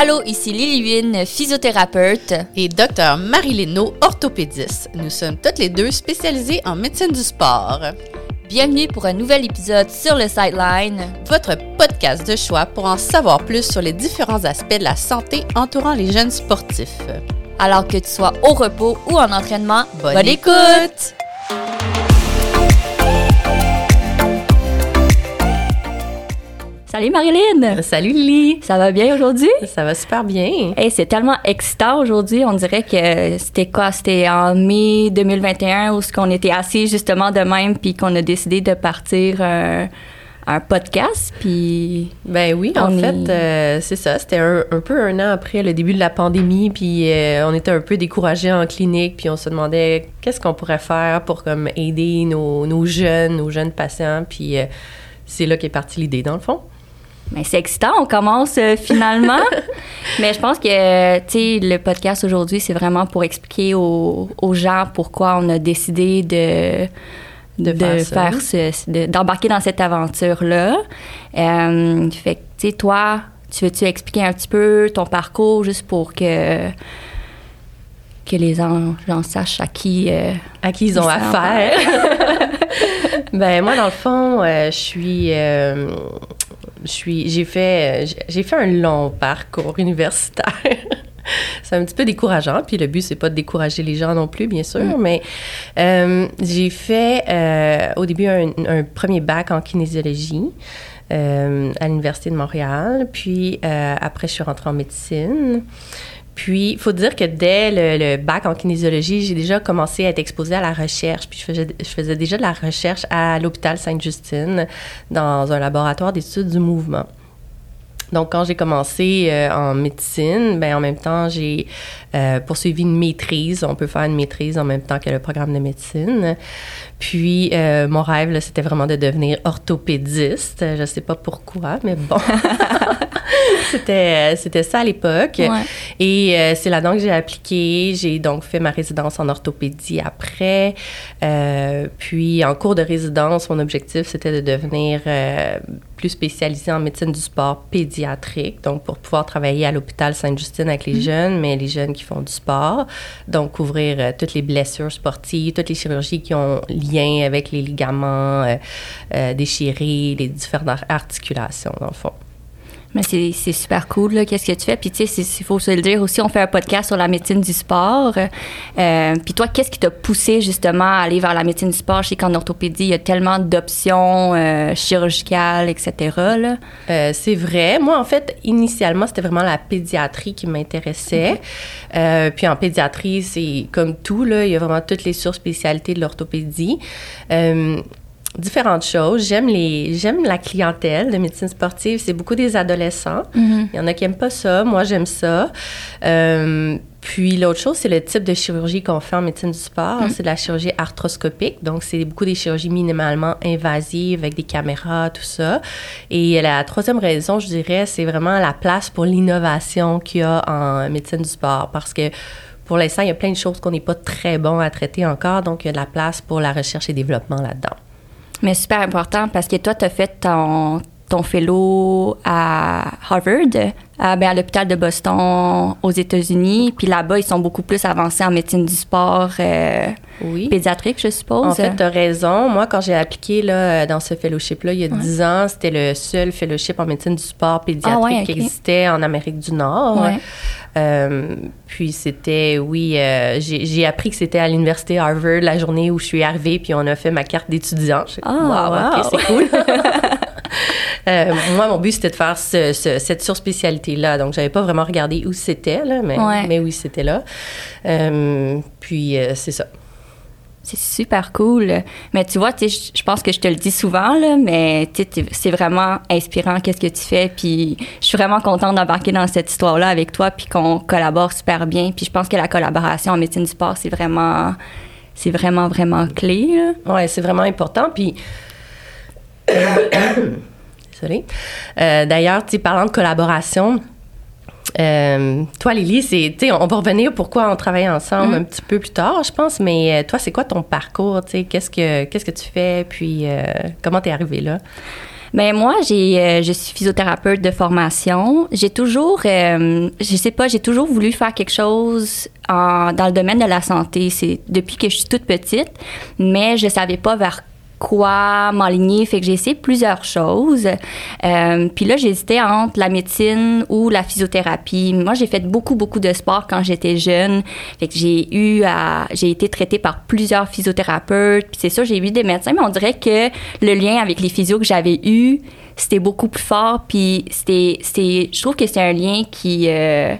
Allô, ici Lily physiothérapeute. Et Dr Marie-Lénaud, orthopédiste. Nous sommes toutes les deux spécialisées en médecine du sport. Bienvenue pour un nouvel épisode sur le Sideline, votre podcast de choix pour en savoir plus sur les différents aspects de la santé entourant les jeunes sportifs. Alors que tu sois au repos ou en entraînement, Bonne bonne, écoute! écoute! Salut Marilyn! Salut Lily! Ça va bien aujourd'hui? Ça va super bien. Hey, c'est tellement excitant aujourd'hui. On dirait que c'était quoi? C'était en mai 2021 où ce qu'on était assis justement de même puis qu'on a décidé de partir euh, un podcast. Puis Ben oui, en fait, euh, c'est ça. C'était un, un peu un an après le début de la pandémie, puis euh, on était un peu découragés en clinique, puis on se demandait qu'est-ce qu'on pourrait faire pour comme aider nos, nos jeunes, nos jeunes patients, puis euh, c'est là qu'est partie l'idée dans le fond. Mais c'est excitant, on commence euh, finalement. Mais je pense que, tu sais, le podcast aujourd'hui, c'est vraiment pour expliquer aux, aux gens pourquoi on a décidé de, De faire ce- de- d'embarquer dans cette aventure-là. Euh, fait que, tu sais, toi, tu veux-tu expliquer un petit peu ton parcours juste pour que, que les gens, gens sachent à qui. euh, À qui ils ont Ils sont affaire. ben moi, dans le fond, je suis... j'ai fait, j'ai- fait un long parcours universitaire. c'est un petit peu décourageant, puis le but c'est pas de décourager les gens non plus, bien sûr, mais euh, j'ai fait euh, au début un, un premier bac en kinésiologie euh, à l'université de Montréal, puis après je suis rentrée en médecine. Puis, il faut dire que dès le, bac en kinésiologie, j'ai déjà commencé à être exposée à la recherche. Puis, je faisais, déjà de la recherche à l'hôpital Sainte-Justine dans un laboratoire d'études du mouvement. Donc, quand j'ai commencé euh, en médecine, ben en même temps, j'ai euh, poursuivi une maîtrise. On peut faire une maîtrise en même temps que le programme de médecine. Puis, euh, mon rêve, c'était vraiment de devenir orthopédiste. Je sais pas pourquoi, mais bon. c'était, c'était ça à l'époque. Ouais. Et euh, c'est là-dedans que j'ai appliqué. J'ai donc fait ma résidence en orthopédie après. Euh, puis en cours de résidence, mon objectif, c'était de devenir euh, plus spécialisée en médecine du sport pédiatrique, donc pour pouvoir travailler à l'hôpital Sainte-Justine avec les jeunes, mais les jeunes qui font du sport. Donc couvrir euh, toutes les blessures sportives, toutes les chirurgies qui ont lien avec les ligaments euh, euh, déchirés, les différentes articulations, dans le fond. Mais c'est super cool, là, qu'est-ce que tu fais? Puis, tu sais, il faut se le dire aussi, on fait un podcast sur la médecine du sport. Euh, puis, toi, qu'est-ce qui t'a poussé justement à aller vers la médecine du sport? Je sais qu'en orthopédie, il y a tellement d'options euh, chirurgicales, etc. Là. Euh, c'est vrai. Moi, en fait, initialement, c'était vraiment la pédiatrie qui m'intéressait. Euh, puis en pédiatrie, c'est comme tout, là, il y a vraiment toutes les surspécialités de l'orthopédie. Différentes choses. J'aime les, j'aime la clientèle de médecine sportive. C'est beaucoup des adolescents. Il y en a qui aiment pas ça. Moi, j'aime ça. Euh, puis l'autre chose, c'est le type de chirurgie qu'on fait en médecine du sport. C'est de la chirurgie arthroscopique. Donc, c'est beaucoup des chirurgies minimalement invasives avec des caméras, tout ça. Et la troisième raison, je dirais, c'est vraiment la place pour l'innovation qu'il y a en médecine du sport. Parce que pour l'instant, il y a plein de choses qu'on n'est pas très bon à traiter encore. Donc, il y a de la place pour la recherche et développement là-dedans. Mais super important parce que toi, tu as fait ton, ton fellow à Harvard, à, ben, à l'hôpital de Boston aux États-Unis. Puis là-bas, ils sont beaucoup plus avancés en médecine du sport euh, Oui. pédiatrique, je suppose. En fait, tu as raison. Moi, quand j'ai appliqué là, dans ce fellowship-là, il y a 10 ans, c'était le seul fellowship en médecine du sport pédiatrique Ah ouais, ok. qui existait en Amérique du Nord. Ouais. Euh, puis c'était, oui, euh, j'ai j'ai appris que c'était à l'université Harvard la journée où je suis arrivée, puis on a fait ma carte d'étudiant. Ah, wow, ok, wow. c'est cool. Euh, moi, mon but, c'était de faire ce- ce- cette surspécialité-là. Donc, j'avais pas vraiment regardé où c'était, là, mais, Ouais. mais oui, c'était là. Euh, puis, euh, c'est ça. C'est super cool. Mais tu vois, je pense que je te le dis souvent, là, mais c'est vraiment inspirant qu'est-ce que tu fais. Puis je suis vraiment contente d'embarquer dans cette histoire-là avec toi, puis qu'on collabore super bien. Puis je pense que la collaboration en médecine du sport, c'est vraiment, c'est vraiment, vraiment clé. Ouais, c'est vraiment important. Puis, désolée. Euh, D'ailleurs, parlant de collaboration, euh, toi, Lily, c'est, on va revenir pourquoi on travaille ensemble un petit peu plus tard, je pense. Mais euh, toi, c'est quoi ton parcours qu'est-ce que qu'est-ce que tu fais? Puis, euh, comment t'es arrivée là? Ben moi, j'ai, euh, je suis physiothérapeute de formation. J'ai toujours, euh, je sais pas, j'ai toujours voulu faire quelque chose en, dans le domaine de la santé. C'est depuis que je suis toute petite, mais je savais pas vers quoi m'aligner. Fait que j'ai essayé plusieurs choses. Euh, puis là, j'hésitais entre la médecine ou la physiothérapie. Moi, j'ai fait beaucoup, beaucoup de sport quand j'étais jeune. Fait que j'ai eu à, j'ai été traitée par plusieurs physiothérapeutes. Puis c'est sûr, j'ai eu des médecins, mais on dirait que le lien avec les physios que j'avais eu, c'était beaucoup plus fort. Puis c'était, je trouve que c'est un lien qui, euh,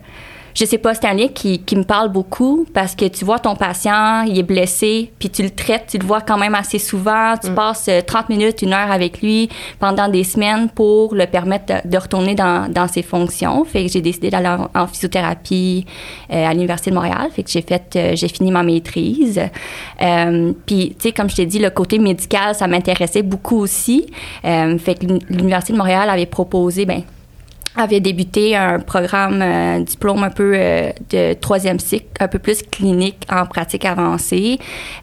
je sais pas, c'est un lien qui, qui, me parle beaucoup parce que tu vois ton patient, il est blessé, puis tu le traites, tu le vois quand même assez souvent. Tu mm. passes 30 euh, minutes, une heure avec lui pendant des semaines pour le permettre de, retourner dans, dans, ses fonctions. Fait que j'ai décidé d'aller en, physiothérapie euh, à l'Université de Montréal. Fait que j'ai fait, euh, j'ai fini ma maîtrise. puis, tu sais, comme je t'ai dit, le côté médical, ça m'intéressait beaucoup aussi. fait que l'Université de Montréal avait proposé, ben avait débuté un programme euh, diplôme un peu euh, de troisième cycle, un peu plus clinique en pratique avancée.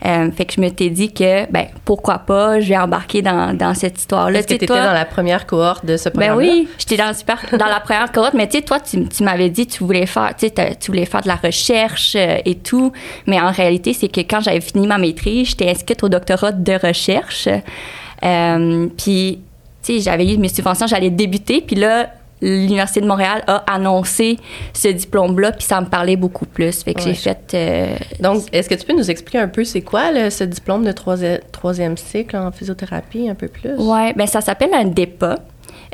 Euh, fait que je me t'ai dit que, ben, pourquoi pas, je vais embarquer dans, dans cette histoire-là. Est-ce que tu étais dans la première cohorte de ce programme Ben oui, j'étais dans, super, dans la première cohorte, mais tu sais, toi, tu, tu m'avais dit que tu voulais faire, tu tu voulais faire de la recherche et tout, mais en réalité, c'est que quand j'avais fini ma maîtrise, j'étais inscrite au doctorat de recherche. puis, tu sais, j'avais eu mes subventions, j'allais débuter, puis là, l'Université de Montréal a annoncé ce diplôme-là, puis ça me parlait beaucoup plus. Fait que j'ai fait... Euh, Donc, est-ce que tu peux nous expliquer un peu c'est quoi ce diplôme de troisième, cycle en physiothérapie, un peu plus? Oui, bien ça s'appelle un DEPA.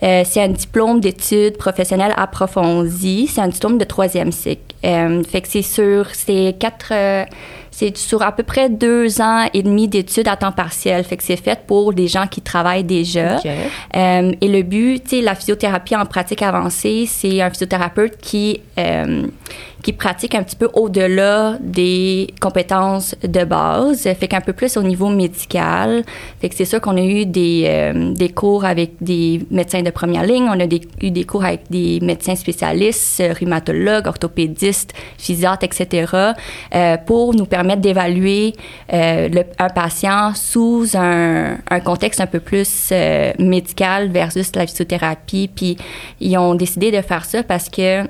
Euh, c'est un diplôme d'études professionnelles approfondies. C'est un diplôme de troisième cycle. Euh, fait que c'est sur... C'est quatre c'est sur à peu près deux ans et demi d'études à temps partiel. Fait que c'est fait pour des gens qui travaillent déjà. Euh, et le but, tu sais, la physiothérapie en pratique avancée, c'est un physiothérapeute qui euh, qui pratique un petit peu au-delà des compétences de base, fait qu'un peu plus au niveau médical. Fait que c'est sûr qu'on a eu des, euh, des cours avec des médecins de première ligne, on a eu des cours avec des médecins spécialistes, rhumatologues, orthopédistes, physiatres, etc., euh, pour nous permettre d'évaluer euh, un patient sous un, un, contexte un peu plus euh, médical versus la physiothérapie. Puis ils ont décidé de faire ça parce que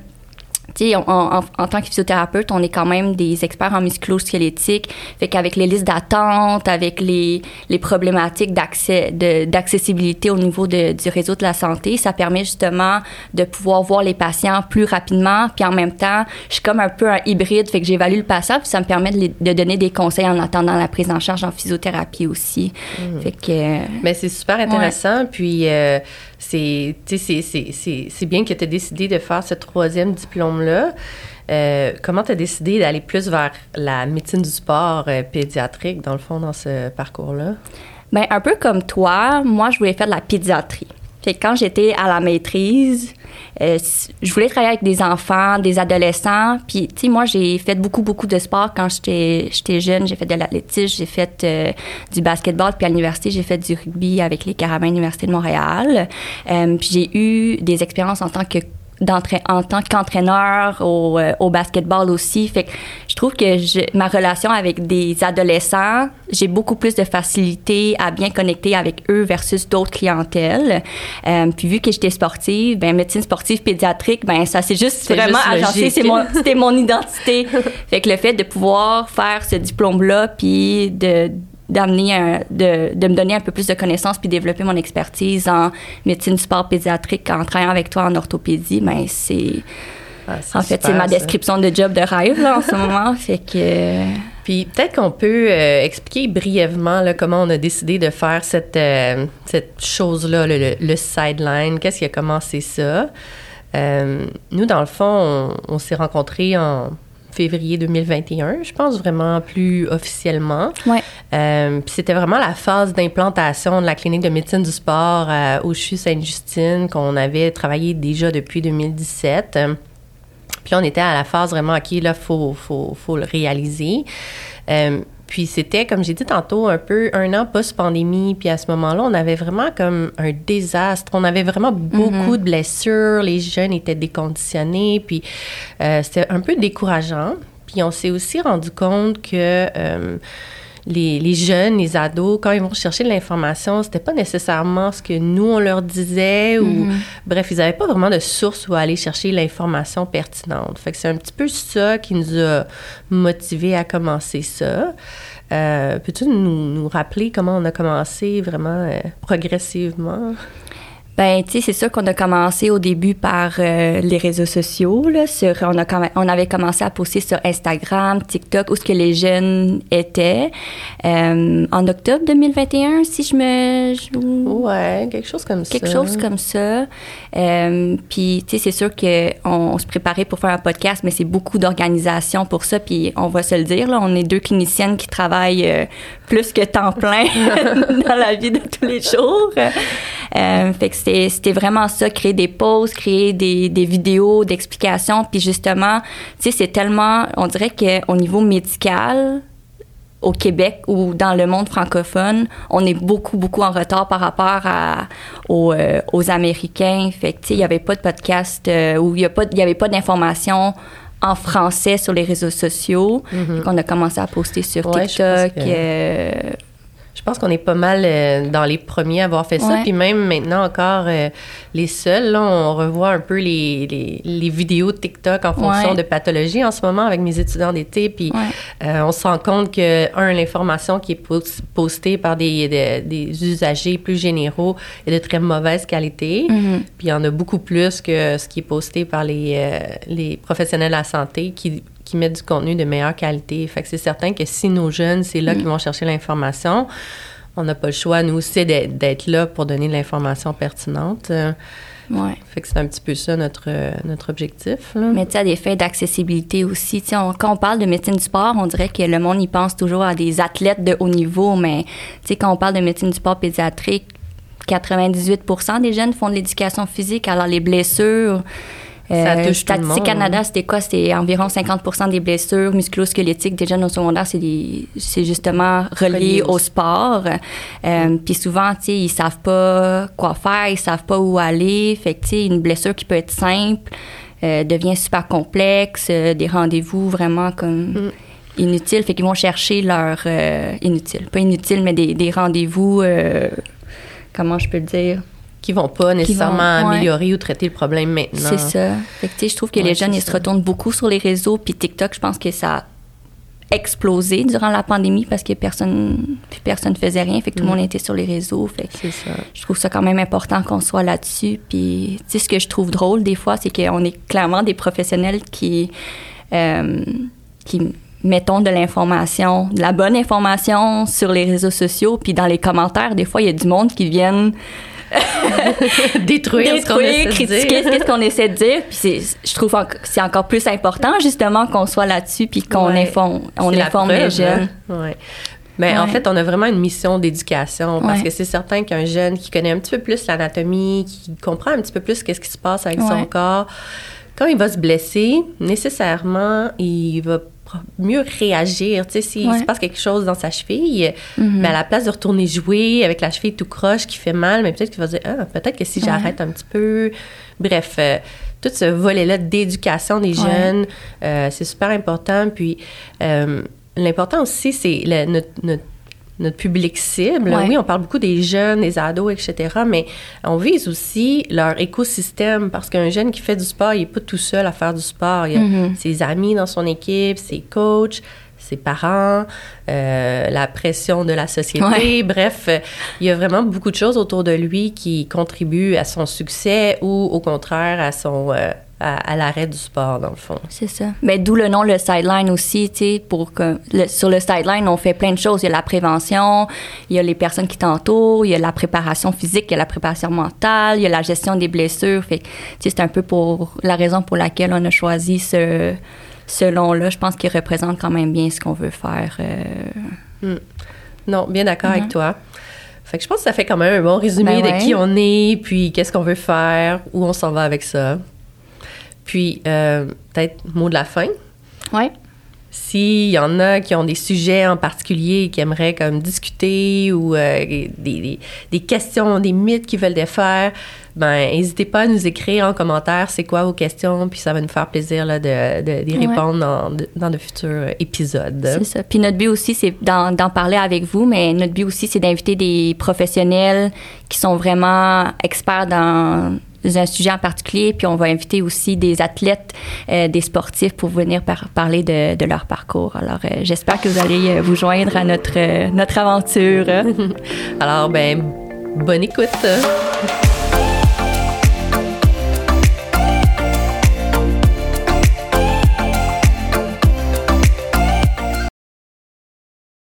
en, en, tant que physiothérapeute, on est quand même des experts en musculo-squelettique. Fait qu'avec les listes d'attente, avec les, les problématiques d'accès, d'accessibilité au niveau de, du réseau de la santé, ça permet justement de pouvoir voir les patients plus rapidement. Puis en même temps, je suis comme un peu un hybride. Fait que j'évalue le patient, puis ça me permet de, de, donner des conseils en attendant la prise en charge en physiothérapie aussi. Mmh. Fait que... Mais c'est super intéressant. Puis... Euh, c'est bien que tu aies décidé de faire ce troisième diplôme-là. Euh, comment tu as décidé d'aller plus vers la médecine du sport euh, pédiatrique, dans le fond, dans ce parcours-là? Bien, un peu comme toi, moi, je voulais faire de la pédiatrie. Fait quand j'étais à la maîtrise, euh, je voulais travailler avec des enfants, des adolescents. Puis, tu sais, moi, j'ai fait beaucoup, beaucoup de sport quand j'étais jeune. J'ai fait de l'athlétisme, j'ai fait euh, du basketball. Puis à l'université, j'ai fait du rugby avec les Carabins Université de Montréal. Euh, puis j'ai eu des expériences en tant que en tant qu'entraîneur au, euh, au, basketball aussi. Fait que je trouve que je, ma relation avec des adolescents, j'ai beaucoup plus de facilité à bien connecter avec eux versus d'autres clientèles. Euh, puis vu que j'étais sportive, ben médecine sportive pédiatrique, ben ça c'est juste vraiment agencé, c'est mon, c'était mon identité. fait que le fait de pouvoir faire ce diplôme-là, puis de d'amener de, de, me donner un peu plus de connaissances puis développer mon expertise en médecine sport pédiatrique en travaillant avec toi en orthopédie ben c'est ah, en fait c'est ma description de job de rêve là, en ce moment. Fait que puis peut-être qu'on peut, euh, expliquer brièvement là, comment on a décidé de faire cette, euh, cette chose-là, le, le, sideline, qu'est-ce qui a commencé ça? Euh, nous, dans le fond, on, on s'est rencontrés en février 2021, je pense vraiment plus officiellement. Ouais. Euh, puis c'était vraiment la phase d'implantation de la clinique de médecine du sport euh, au CHU Sainte-Justine qu'on avait travaillé déjà depuis 2017. Puis on était à la phase vraiment, OK, là, faut, faut, faut le réaliser. Euh, puis c'était, comme j'ai dit tantôt, un peu un an post-pandémie. Puis à ce moment-là, on avait vraiment comme un désastre. On avait vraiment beaucoup mm-hmm. de blessures. Les jeunes étaient déconditionnés. Puis euh, c'était un peu décourageant. Puis on s'est aussi rendu compte que... Euh, les, les, jeunes, les ados, quand ils vont chercher de l'information, c'était pas nécessairement ce que nous, on leur disait ou, Mhm. bref, ils n'avaient pas vraiment de source où aller chercher l'information pertinente. Fait que c'est un petit peu ça qui nous a motivés à commencer ça. Euh, Peux-tu nous, nous rappeler comment on a commencé vraiment euh, progressivement? Ben, tu sais, c'est sûr qu'on a commencé au début par euh, les réseaux sociaux. Là, sur, on, a, on avait commencé à poster sur Instagram, TikTok, où ce que les jeunes étaient. Euh, en octobre 2021, si je me... je- Ouais, quelque chose comme quelque ça. chose comme ça. Euh, puis, tu sais, c'est sûr qu'on on se préparait pour faire un podcast, mais c'est beaucoup d'organisation pour ça. Puis, on va se le dire, là, on est deux cliniciennes qui travaillent plus que temps plein dans la vie de tous les jours. Fait que c'était vraiment ça, créer des posts, créer des, des vidéos d'explications. Puis, justement, tu sais, c'est tellement, on dirait qu'au niveau médical, au Québec ou dans le monde francophone, on est beaucoup, beaucoup en retard par rapport à, aux, euh, aux Américains. Fait que, tu sais, il n'y avait pas de podcast euh, ou il n'y avait pas d'informations en français sur les réseaux sociaux. Mhm. On a commencé à poster sur Ouais, TikTok. Je pense qu'on est pas mal euh, dans les premiers à avoir fait ça. Puis même maintenant encore, euh, les seuls, là, on revoit un peu les, les, les vidéos de TikTok en fonction Ouais. de pathologie en ce moment avec mes étudiants d'été. Puis Ouais. euh, on se rend compte que, un, l'information qui est pos- postée par des, des, des usagers plus généraux est de très mauvaise qualité. Mhm. Puis il y en a beaucoup plus que ce qui est posté par les, les professionnels de la santé qui, qui mettent du contenu de meilleure qualité. Fait que c'est certain que si nos jeunes, c'est là qu'ils vont chercher l'information, on n'a pas le choix, nous aussi, d'être là pour donner de l'information pertinente. Euh, ouais. Fait que c'est un petit peu ça notre, euh, notre objectif. Là. Mais tu sais, à des faits d'accessibilité aussi. Tu sais, on- quand on parle de médecine du sport, on dirait que le monde y pense toujours à des athlètes de haut niveau, mais tu sais, quand on parle de médecine du sport pédiatrique, 98 des jeunes font de l'éducation physique. Alors, les blessures. Ça touche tout le Statistique Canada, c'était quoi? C'est environ 50% des blessures musculo-squelettiques des jeunes au secondaire, c'est justement relié au sport. Euh, Puis souvent, tu sais, ils savent pas quoi faire, ils savent pas où aller. Fait que, tu sais, une blessure qui peut être simple euh, devient super complexe, euh, des rendez-vous vraiment comme Mm. inutiles. Fait qu'ils vont chercher leur... Euh, inutile, pas inutile, mais des, des rendez-vous... euh, comment je peux le dire? Qui vont pas nécessairement vont- ouais. améliorer ou traiter le problème maintenant. C'est ça. Fait que, tu sais, je trouve que Ouais, les jeunes, ils se retournent beaucoup sur les réseaux. Puis TikTok, je pense que ça a explosé durant la pandémie parce que personne personne faisait rien. Fait que tout le Mm. monde était sur les réseaux. Fait que C'est ça. je trouve ça quand même important qu'on soit là-dessus. Puis, tu sais, ce que je trouve drôle des fois, c'est qu'on est clairement des professionnels qui, euh, qui mettons de l'information, de la bonne information sur les réseaux sociaux. Puis dans les commentaires, des fois, il y a du monde qui viennent Détruire, détruire, critiquer ce qu'on essaie de dire. Puis je trouve que c'est encore plus important justement qu'on soit là-dessus puis qu'on Ouais. informe, on informe les jeunes. hein. Ouais. Mais en fait, on a vraiment une mission d'éducation parce Ouais. que c'est certain qu'un jeune qui connaît un petit peu plus l'anatomie, qui comprend un petit peu plus qu'est-ce qui se passe avec son corps, quand il va se blesser, nécessairement, il va mieux réagir. Tu sais, s'il Ouais. se passe quelque chose dans sa cheville, Mhm. mais à la place de retourner jouer avec la cheville tout croche qui fait mal, mais peut-être qu'il va se dire, ah, peut-être que si Ouais. j'arrête un petit peu. Bref, euh, tout ce volet-là d'éducation des Ouais. jeunes, euh, c'est super important. Puis, euh, l'important aussi, c'est notre- notre public cible. Ouais. Oui, on parle beaucoup des jeunes, des ados, etc., mais on vise aussi leur écosystème parce qu'un jeune qui fait du sport, il n'est pas tout seul à faire du sport. Il y a Mhm. ses amis dans son équipe, ses coachs, ses parents, euh, la pression de la société. Ouais. Bref, il y a vraiment beaucoup de choses autour de lui qui contribuent à son succès ou au contraire à son euh, à, à l'arrêt du sport dans le fond. C'est ça. Ben, d'où le nom, le sideline aussi, tu sais, pour que, le- sur le sideline, on fait plein de choses. Il y a la prévention, il y a les personnes qui t'entourent, il y a la préparation physique, il y a la préparation mentale, il y a la gestion des blessures. Fait que, tu sais, c'est un peu pour la raison pour laquelle on a choisi ce, ce nom-là. Je pense qu'il représente quand même bien ce qu'on veut faire. euh, Non, bien d'accord avec Mhm. toi. Fait que je pense que ça fait quand même un bon résumé Ben ouais. de qui on est, puis qu'est-ce qu'on veut faire, où on s'en va avec ça. Puis, euh, peut-être mot de la fin. Ouais. s'il y en a qui ont des sujets en particulier qui aimeraient comme discuter ou euh, des, des, des, questions, des mythes qu'ils veulent défaire, ben n'hésitez pas à nous écrire en commentaire c'est quoi vos questions, puis ça va nous faire plaisir là, de, de, d'y répondre dans, de, dans de futurs épisodes. C'est ça. Puis notre but aussi, c'est d'en parler avec vous, mais notre but aussi, c'est d'inviter des professionnels qui sont vraiment experts dans un sujet en particulier, puis on va inviter aussi des athlètes, euh, des sportifs pour venir par, parler de, de, leur parcours. Alors, euh, j'espère que vous allez euh, vous joindre à notre, notre aventure. Alors, ben, bonne écoute.